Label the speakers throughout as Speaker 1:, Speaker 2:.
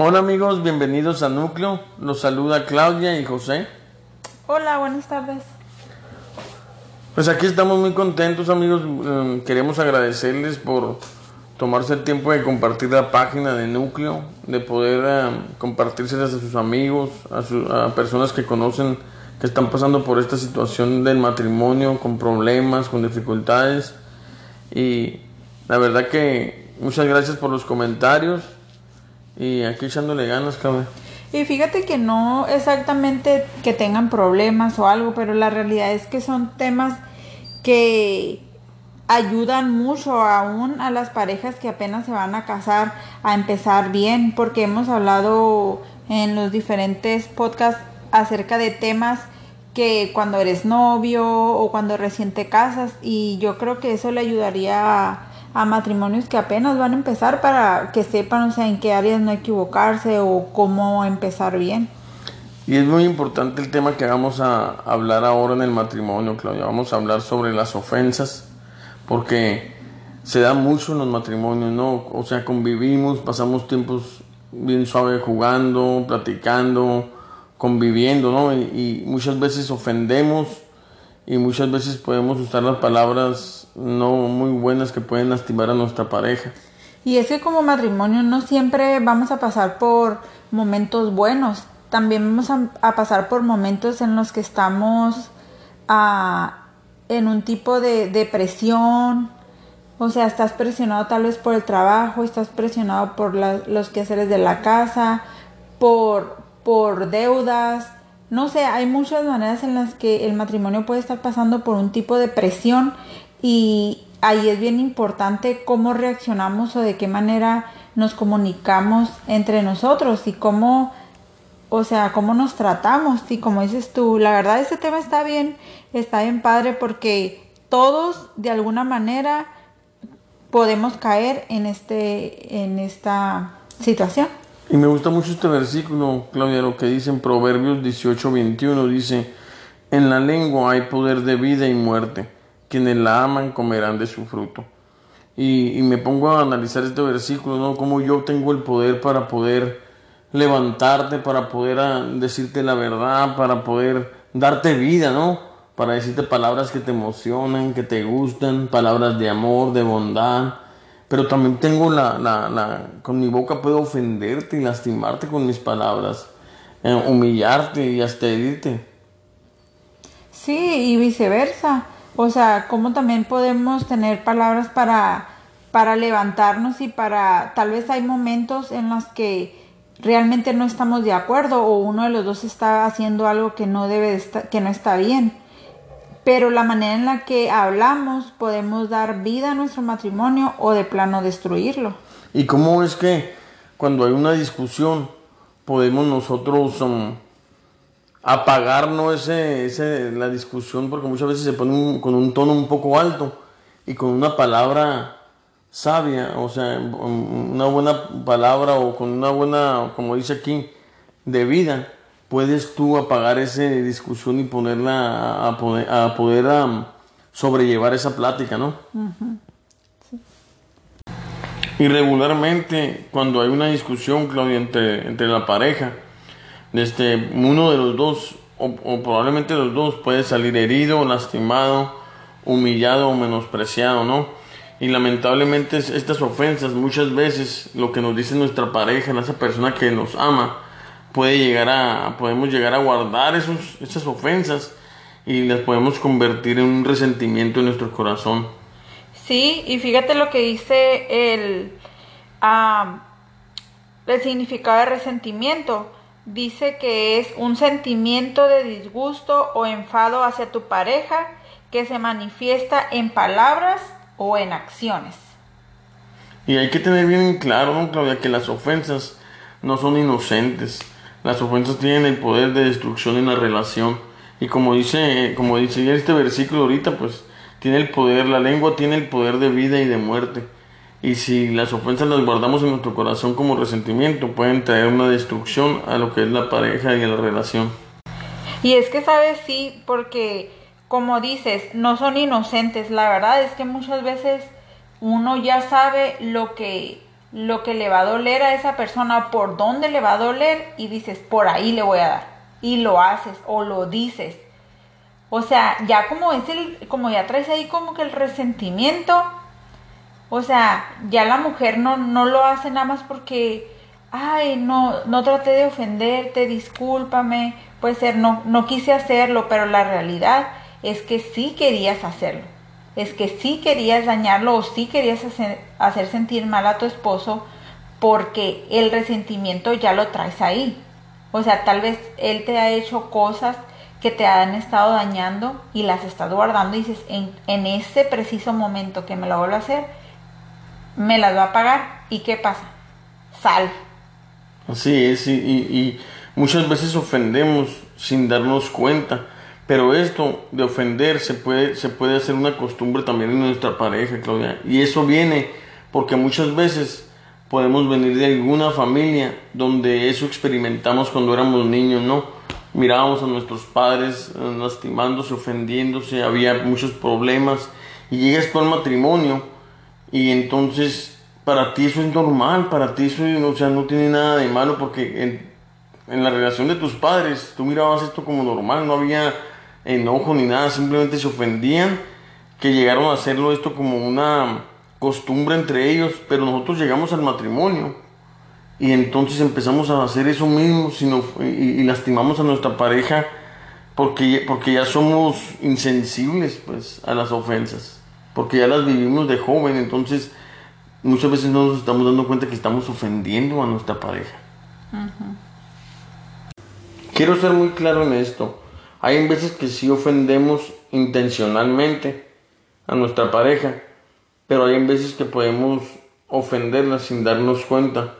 Speaker 1: Hola amigos, bienvenidos a Núcleo. Los saluda Claudia y José.
Speaker 2: Hola, buenas tardes.
Speaker 1: Pues aquí estamos muy contentos amigos. Mm, Queremos agradecerles por tomarse el tiempo de compartir la página de Núcleo, de poder eh, compartírselas a sus amigos, a, su- a personas que conocen que están pasando por esta situación del matrimonio, con problemas, con dificultades. Y la verdad que muchas gracias por los comentarios y aquí echándole ganas, cabrón.
Speaker 2: Y fíjate que no exactamente que tengan problemas o algo, pero la realidad es que son temas que ayudan mucho aún a las parejas que apenas se van a casar a empezar bien, porque hemos hablado en los diferentes podcasts acerca de temas que cuando eres novio o cuando recién te casas y yo creo que eso le ayudaría a, a matrimonios que apenas van a empezar para que sepan, o sea, en qué áreas no equivocarse o cómo empezar bien.
Speaker 1: Y es muy importante el tema que vamos a hablar ahora en el matrimonio, Claudia. Vamos a hablar sobre las ofensas, porque se da mucho en los matrimonios, ¿no? O sea, convivimos, pasamos tiempos bien suaves jugando, platicando, conviviendo, ¿no? Y, y muchas veces ofendemos y muchas veces podemos usar las palabras no muy buenas que pueden lastimar a nuestra pareja.
Speaker 2: Y es que como matrimonio no siempre vamos a pasar por momentos buenos, también vamos a, a pasar por momentos en los que estamos ah, en un tipo de depresión, o sea, estás presionado tal vez por el trabajo, estás presionado por la- los quehaceres de la casa, por, por deudas, no sé, hay muchas maneras en las que el matrimonio puede estar pasando por un tipo de presión y ahí es bien importante cómo reaccionamos o de qué manera nos comunicamos entre nosotros y cómo, o sea, cómo nos tratamos. Y como dices tú, la verdad este tema está bien, está bien padre porque todos de alguna manera podemos caer en este, en esta situación.
Speaker 1: Y me gusta mucho este versículo, Claudia, lo que dice en Proverbios 18, 21, dice, en la lengua hay poder de vida y muerte, quienes la aman comerán de su fruto. Y, me pongo a analizar este versículo, ¿no? Cómo yo tengo el poder para poder levantarte, para poder ah, decirte la verdad, para poder darte vida, ¿no? Para decirte palabras que te emocionan, que te gustan, palabras de amor, de bondad. Pero también tengo la, la, la, con mi boca puedo ofenderte y lastimarte con mis palabras, eh, humillarte y hasta herirte.
Speaker 2: Sí, y viceversa. O sea, cómo también podemos tener palabras para, para levantarnos y para, tal vez hay momentos en los que realmente no estamos de acuerdo o uno de los dos está haciendo algo que no debe de estar, que no está bien. Pero la manera en la que hablamos podemos dar vida a nuestro matrimonio o de plano destruirlo.
Speaker 1: ¿Y cómo es que cuando hay una discusión podemos nosotros um, apagar ¿no? ese, ese, la discusión? Porque muchas veces se pone un- con un tono un poco alto y con una palabra sabia, o sea, una buena palabra o con una buena, como dice aquí, de vida, puedes tú apagar esa discusión y ponerla a, poder, a poder sobrellevar esa plática, ¿no? Y regularmente cuando hay una discusión, Claudia, entre, entre la pareja, desde uno de los dos, o, probablemente los dos, puede salir herido, lastimado, humillado o menospreciado, ¿no? Y lamentablemente es- estas ofensas, muchas veces lo que nos dice nuestra pareja, esa persona que nos ama, puede llegar a, podemos llegar a guardar esos, esas ofensas y las podemos convertir en un resentimiento en nuestro corazón.
Speaker 2: Sí, y fíjate lo que dice el, ah, el significado de resentimiento. Dice que es un sentimiento de disgusto o enfado hacia tu pareja que se manifiesta en palabras o en acciones.
Speaker 1: Y hay que tener bien en claro, ¿no, Claudia, que las ofensas no son inocentes. Las ofensas tienen el poder de destrucción en la relación. Y como dice, como dice este versículo ahorita, pues tiene el poder, la lengua tiene el poder de vida y de muerte. Y si las ofensas las guardamos en nuestro corazón como resentimiento, pueden traer una destrucción a lo que es la pareja y a la relación.
Speaker 2: Y es que, ¿sabes? Sí, porque como dices, no son inocentes. La verdad es que muchas veces uno ya sabe lo que lo que le va a doler a esa persona, por dónde le va a doler y dices, por ahí le voy a dar. Y lo haces o lo dices. O sea, ya como es el, como ya traes ahí como que el resentimiento, o sea, ya la mujer no, no lo hace nada más porque, ay, no, no traté de ofenderte, discúlpame, puede ser, no, no quise hacerlo, pero la realidad es que sí querías hacerlo es que sí querías dañarlo o sí querías hacer, sentir mal a tu esposo porque el resentimiento ya lo traes ahí. O sea, tal vez él te ha hecho cosas que te han estado dañando y las estás guardando y dices, en, en ese preciso momento que me lo vuelvo a hacer, me las va a pagar. ¿Y qué pasa? Sal.
Speaker 1: Así es, y, muchas veces ofendemos sin darnos cuenta pero esto de ofender se puede, se puede hacer una costumbre también en nuestra pareja, Claudia. Y eso viene porque muchas veces podemos venir de alguna familia donde eso experimentamos cuando éramos niños, ¿no? Mirábamos a nuestros padres eh, lastimándose, ofendiéndose, había muchos problemas. Y llegas tú al matrimonio y entonces para ti eso es normal, para ti eso o sea, no tiene nada de malo porque en, la relación de tus padres tú mirabas esto como normal, no había enojo ni nada, simplemente se ofendían, que llegaron a hacerlo esto como una costumbre entre ellos, pero nosotros llegamos al matrimonio y entonces empezamos a hacer eso mismo sino, y, lastimamos a nuestra pareja porque, porque ya somos insensibles pues, a las ofensas, porque ya las vivimos de joven, entonces muchas veces no nos estamos dando cuenta que estamos ofendiendo a nuestra pareja. Quiero ser muy claro en esto. Hay veces que sí ofendemos intencionalmente a nuestra pareja, pero hay veces que podemos ofenderla sin darnos cuenta,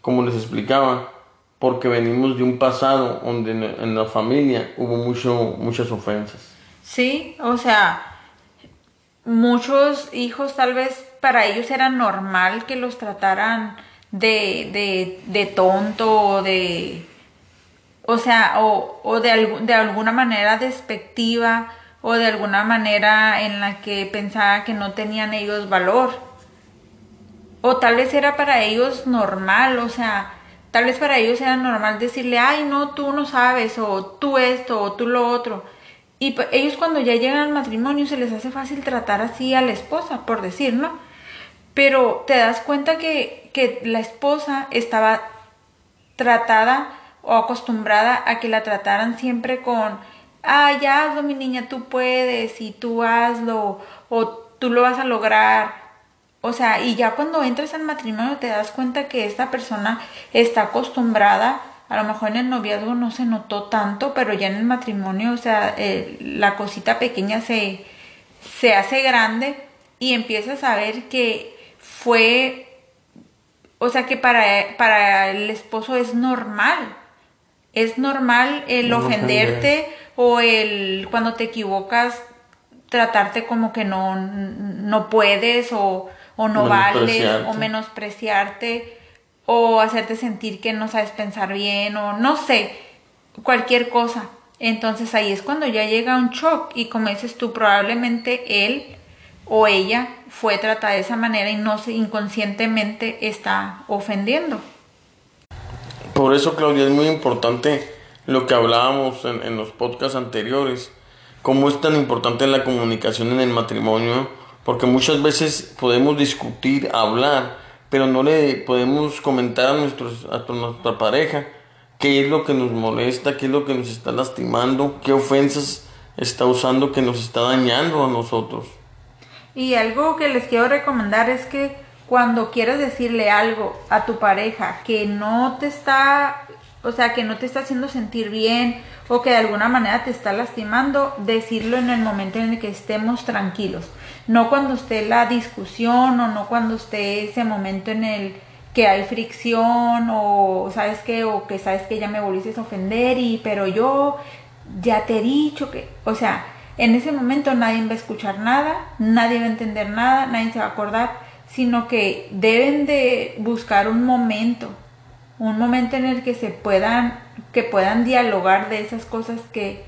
Speaker 1: como les explicaba, porque venimos de un pasado donde en la familia hubo mucho, muchas ofensas.
Speaker 2: Sí, o sea, muchos hijos tal vez para ellos era normal que los trataran de, de, de tonto o de o sea, o, o de, de alguna manera despectiva o de alguna manera en la que pensaba que no tenían ellos valor. O tal vez era para ellos normal, o sea, tal vez para ellos era normal decirle, ay, no, tú no sabes, o tú esto, o tú lo otro. Y ellos cuando ya llegan al matrimonio se les hace fácil tratar así a la esposa, por decir, ¿no? Pero te das cuenta que, que la esposa estaba tratada o acostumbrada a que la trataran siempre con, ah, ya hazlo mi niña, tú puedes y tú hazlo o tú lo vas a lograr. O sea, y ya cuando entras al matrimonio te das cuenta que esta persona está acostumbrada, a lo mejor en el noviazgo no se notó tanto, pero ya en el matrimonio, o sea, eh, la cosita pequeña se, se hace grande y empiezas a ver que fue, o sea, que para, para el esposo es normal. Es normal el ofenderte o el cuando te equivocas tratarte como que no, no puedes o, o no vales o menospreciarte o hacerte sentir que no sabes pensar bien o no sé, cualquier cosa. Entonces ahí es cuando ya llega un shock y como dices tú, probablemente él o ella fue tratada de esa manera y no se inconscientemente está ofendiendo.
Speaker 1: Por eso, Claudia, es muy importante lo que hablábamos en, los podcasts anteriores, cómo es tan importante la comunicación en el matrimonio, porque muchas veces podemos discutir, hablar, pero no le podemos comentar a, nuestros, a nuestra pareja qué es lo que nos molesta, qué es lo que nos está lastimando, qué ofensas está usando que nos está dañando a nosotros.
Speaker 2: Y algo que les quiero recomendar es que cuando quieres decirle algo a tu pareja que no te está, o sea, que no te está haciendo sentir bien o que de alguna manera te está lastimando, decirlo en el momento en el que estemos tranquilos. No cuando esté la discusión o no cuando esté ese momento en el que hay fricción o sabes que o que sabes que ya me volviste a ofender y pero yo ya te he dicho que, o sea, en ese momento nadie va a escuchar nada, nadie va a entender nada, nadie se va a acordar sino que deben de buscar un momento, un momento en el que se puedan, que puedan dialogar de esas cosas que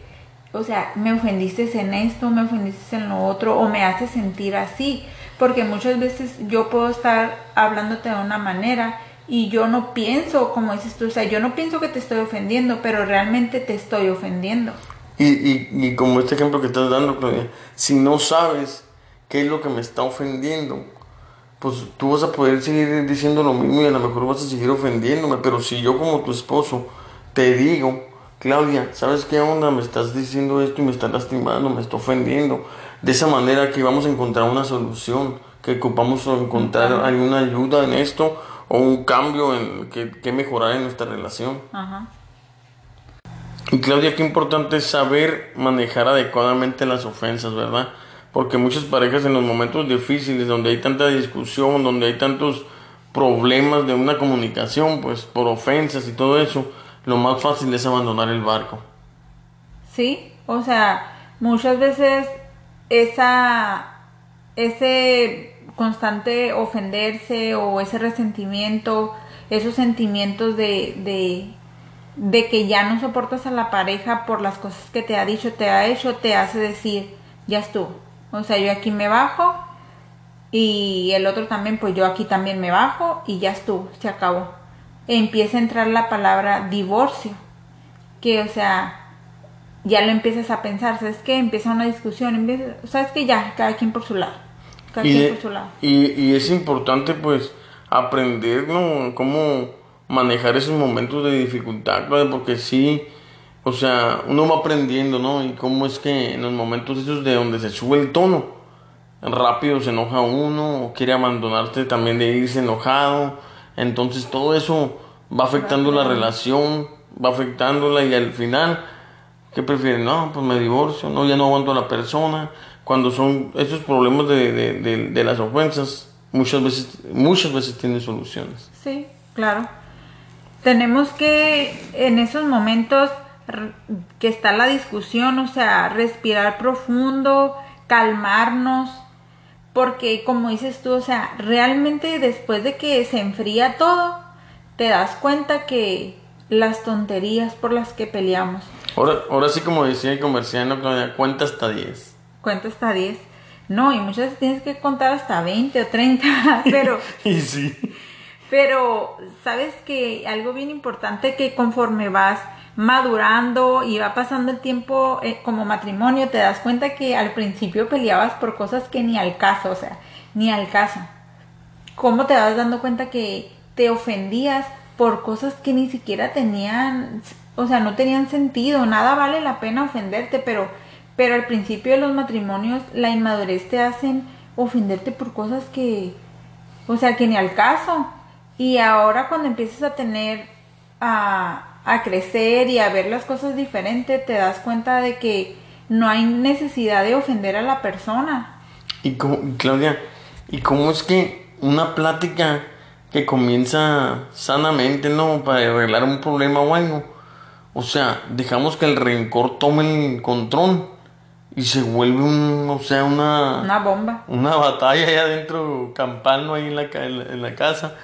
Speaker 2: o sea, me ofendiste en esto, me ofendiste en lo otro, o me hace sentir así. Porque muchas veces yo puedo estar hablándote de una manera y yo no pienso, como dices tú, o sea, yo no pienso que te estoy ofendiendo, pero realmente te estoy ofendiendo.
Speaker 1: Y, y, y como este ejemplo que estás dando, Claudia, si no sabes qué es lo que me está ofendiendo, pues tú vas a poder seguir diciendo lo mismo y a lo mejor vas a seguir ofendiéndome, pero si yo como tu esposo te digo, Claudia, ¿sabes qué onda? Me estás diciendo esto y me estás lastimando, me está ofendiendo. De esa manera que vamos a encontrar una solución, que ocupamos encontrar alguna ayuda en esto o un cambio en que, que mejorar en nuestra relación.
Speaker 2: Ajá.
Speaker 1: Y Claudia, qué importante es saber manejar adecuadamente las ofensas, ¿verdad? Porque muchas parejas en los momentos difíciles, donde hay tanta discusión, donde hay tantos problemas de una comunicación, pues por ofensas y todo eso, lo más fácil es abandonar el barco.
Speaker 2: Sí, o sea, muchas veces esa, ese constante ofenderse o ese resentimiento, esos sentimientos de, de, de que ya no soportas a la pareja por las cosas que te ha dicho, te ha hecho, te hace decir, ya estuvo. O sea, yo aquí me bajo y el otro también, pues yo aquí también me bajo y ya estuvo, se acabó empieza a entrar la palabra divorcio, que o sea, ya lo empiezas a pensar, ¿sabes qué? Empieza una discusión, empieza, ¿sabes que Ya, cada quien por su lado, cada
Speaker 1: y,
Speaker 2: quien por su lado.
Speaker 1: Y, y, es importante pues aprender, ¿no? Cómo manejar esos momentos de dificultad, porque sí, o sea, uno va aprendiendo, ¿no? Y cómo es que en los momentos esos de donde se sube el tono, rápido se enoja uno, o quiere abandonarte también de irse enojado, entonces todo eso va afectando la relación, va afectándola y al final, ¿qué prefieren? No, pues me divorcio, no, ya no aguanto a la persona. Cuando son esos problemas de, de, de, las ofensas, muchas veces, muchas veces tienen soluciones.
Speaker 2: Sí, claro. Tenemos que en esos momentos que está la discusión, o sea, respirar profundo, calmarnos, porque como dices tú, o sea, realmente después de que se enfría todo, te das cuenta que las tonterías por las que peleamos.
Speaker 1: Ahora, ahora sí como decía el comerciante, cuenta hasta 10.
Speaker 2: Cuenta hasta 10. No, y muchas veces tienes que contar hasta 20 o 30, pero...
Speaker 1: y sí.
Speaker 2: Pero, ¿sabes que Algo bien importante que conforme vas madurando y va pasando el tiempo eh, como matrimonio, te das cuenta que al principio peleabas por cosas que ni al caso, o sea, ni al caso. ¿Cómo te vas dando cuenta que te ofendías por cosas que ni siquiera tenían, o sea, no tenían sentido? Nada vale la pena ofenderte, pero, pero al principio de los matrimonios la inmadurez te hacen ofenderte por cosas que, o sea, que ni al caso. Y ahora cuando empiezas a tener a a crecer y a ver las cosas diferente, te das cuenta de que no hay necesidad de ofender a la persona.
Speaker 1: Y Claudia, ¿y cómo es que una plática que comienza sanamente, ¿no? Para arreglar un problema o algo. O sea, dejamos que el rencor tome el control y se vuelve un, o sea, una...
Speaker 2: Una bomba.
Speaker 1: Una batalla ahí adentro, campano ahí en la, en la casa.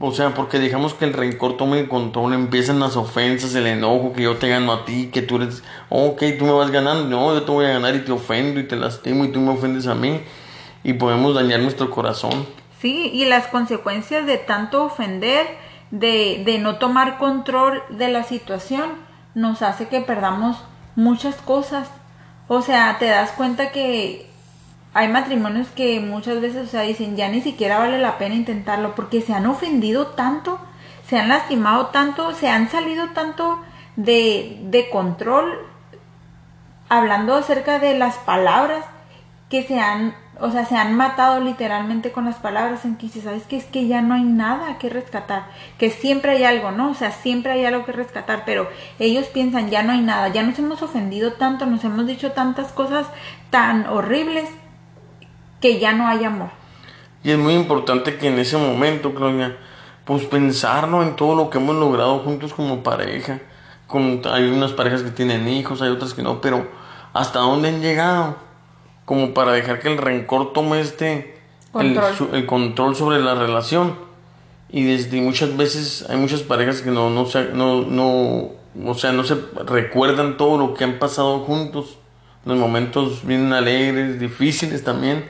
Speaker 1: O sea, porque dejamos que el rencor tome el control, empiezan las ofensas, el enojo, que yo te gano a ti, que tú eres, ok, tú me vas ganando, no, yo te voy a ganar y te ofendo y te lastimo y tú me ofendes a mí y podemos dañar nuestro corazón.
Speaker 2: Sí, y las consecuencias de tanto ofender, de, de no tomar control de la situación, nos hace que perdamos muchas cosas. O sea, te das cuenta que hay matrimonios que muchas veces, o sea, dicen, ya ni siquiera vale la pena intentarlo porque se han ofendido tanto, se han lastimado tanto, se han salido tanto de, de control, hablando acerca de las palabras que se han, o sea, se han matado literalmente con las palabras en que dices, ¿sabes que Es que ya no hay nada que rescatar, que siempre hay algo, ¿no? O sea, siempre hay algo que rescatar, pero ellos piensan, ya no hay nada, ya nos hemos ofendido tanto, nos hemos dicho tantas cosas tan horribles que ya no hay amor.
Speaker 1: Y es muy importante que en ese momento, Claudia, pues pensarnos en todo lo que hemos logrado juntos como pareja. Con, hay unas parejas que tienen hijos, hay otras que no, pero ¿hasta dónde han llegado? Como para dejar que el rencor tome este control. El, control sobre la relación. Y desde muchas veces hay muchas parejas que no, no, no, no o sea, no se recuerdan todo lo que han pasado juntos, los momentos bien alegres, difíciles también,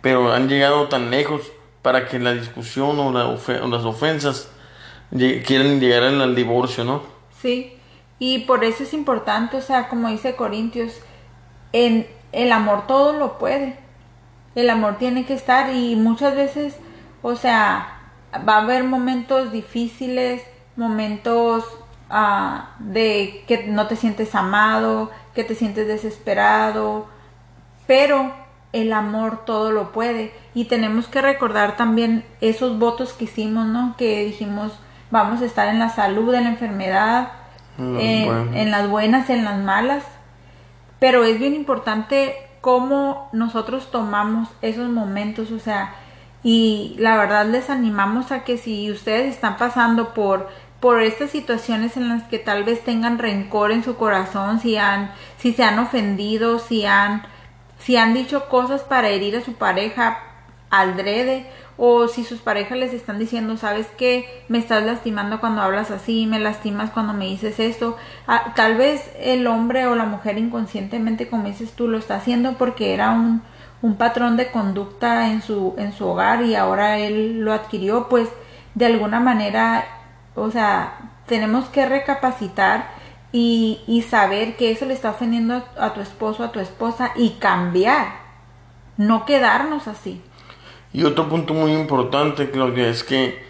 Speaker 1: pero han llegado tan lejos para que la discusión o, las ofensas quieran llegar al divorcio, ¿no?
Speaker 2: Sí, y por eso es importante, o sea, como dice Corintios, en el amor todo lo puede. El amor tiene que estar y muchas veces, o sea, va a haber momentos difíciles, momentos ah, de que no te sientes amado, que te sientes desesperado, pero el amor todo lo puede y tenemos que recordar también esos votos que hicimos, ¿no? Que dijimos, vamos a estar en la salud, en la enfermedad, en, las buenas, en las malas. Pero es bien importante cómo nosotros tomamos esos momentos, o sea, y la verdad les animamos a que si ustedes están pasando por por estas situaciones en las que tal vez tengan rencor en su corazón, si han si se han ofendido, si han si han dicho cosas para herir a su pareja al drede o si sus parejas les están diciendo, sabes que me estás lastimando cuando hablas así, me lastimas cuando me dices esto, ah, tal vez el hombre o la mujer inconscientemente, como dices tú, lo está haciendo porque era un, un patrón de conducta en su, en su hogar y ahora él lo adquirió, pues de alguna manera, o sea, tenemos que recapacitar y, y saber que eso le está ofendiendo a tu esposo, a tu esposa y cambiar, no quedarnos así.
Speaker 1: Y otro punto muy importante, Claudia, es que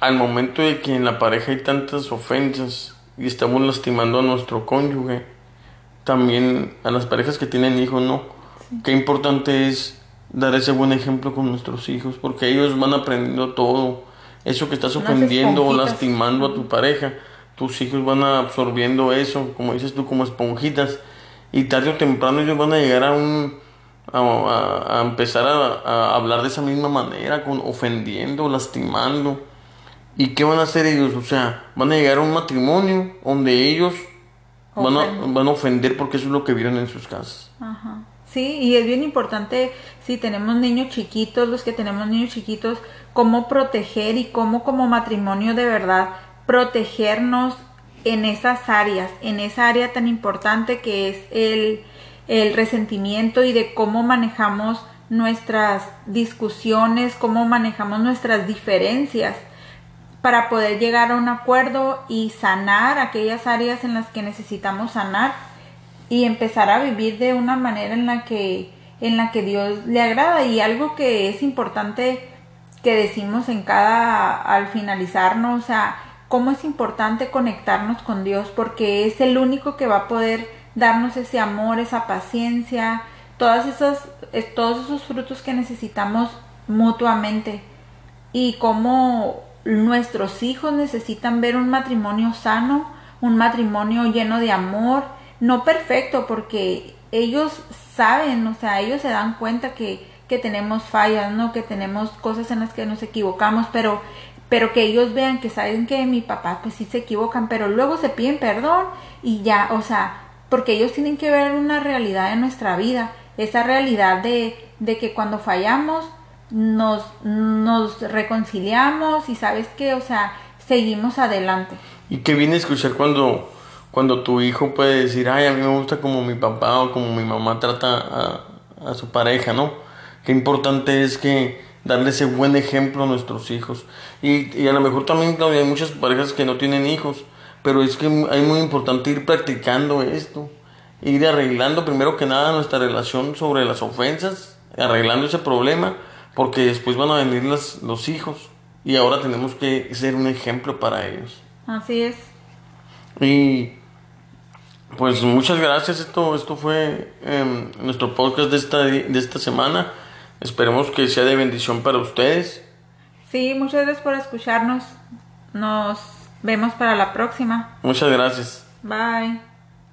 Speaker 1: al momento de que en la pareja hay tantas ofensas y estamos lastimando a nuestro cónyuge, también a las parejas que tienen hijos, ¿no? Qué importante es dar ese buen ejemplo con nuestros hijos, porque ellos van aprendiendo todo. Eso que estás ofendiendo o lastimando a tu pareja, tus hijos van absorbiendo eso, como dices tú, como esponjitas. Y tarde o temprano ellos van a llegar a un a, empezar a, hablar de esa misma manera, con, ofendiendo, lastimando. ¿Y qué van a hacer ellos? O sea, van a llegar a un matrimonio donde ellos van a, van a ofender porque eso es lo que vieron en sus casas.
Speaker 2: Ajá. Sí, y es bien importante si tenemos niños chiquitos, los que tenemos niños chiquitos, cómo proteger y cómo como matrimonio de verdad protegernos en esas áreas, en esa área tan importante que es el, el resentimiento y de cómo manejamos nuestras discusiones, cómo manejamos nuestras diferencias para poder llegar a un acuerdo y sanar aquellas áreas en las que necesitamos sanar y empezar a vivir de una manera en la que en la que Dios le agrada. Y algo que es importante que decimos en cada al finalizarnos, o sea, cómo es importante conectarnos con Dios porque es el único que va a poder darnos ese amor, esa paciencia, todos esos frutos que necesitamos mutuamente y cómo nuestros hijos necesitan ver un matrimonio sano, un matrimonio lleno de amor, no perfecto porque ellos saben, o sea, ellos se dan cuenta que, que tenemos fallas, ¿no? Que tenemos cosas en las que nos equivocamos, pero pero que ellos vean que saben que mi papá pues sí se equivocan, pero luego se piden perdón y ya, o sea, porque ellos tienen que ver una realidad en nuestra vida, esa realidad de, de que cuando fallamos nos, nos reconciliamos y sabes que, o sea, seguimos adelante.
Speaker 1: Y qué viene escuchar cuando, cuando tu hijo puede decir, ay, a mí me gusta como mi papá o como mi mamá trata a, a su pareja, ¿no? Qué importante es que darle ese buen ejemplo a nuestros hijos. Y, y a lo mejor también, hay muchas parejas que no tienen hijos pero es que es muy importante ir practicando esto, ir arreglando primero que nada nuestra relación sobre las ofensas, arreglando ese problema, porque después van a venir los, los hijos y ahora tenemos que ser un ejemplo para ellos.
Speaker 2: Así es.
Speaker 1: Y pues muchas gracias, esto, esto fue em, nuestro podcast de esta, de esta semana. Esperemos que sea de bendición para ustedes.
Speaker 2: Sí, muchas gracias por escucharnos. Nos Vemos para la próxima.
Speaker 1: Muchas gracias.
Speaker 2: Bye.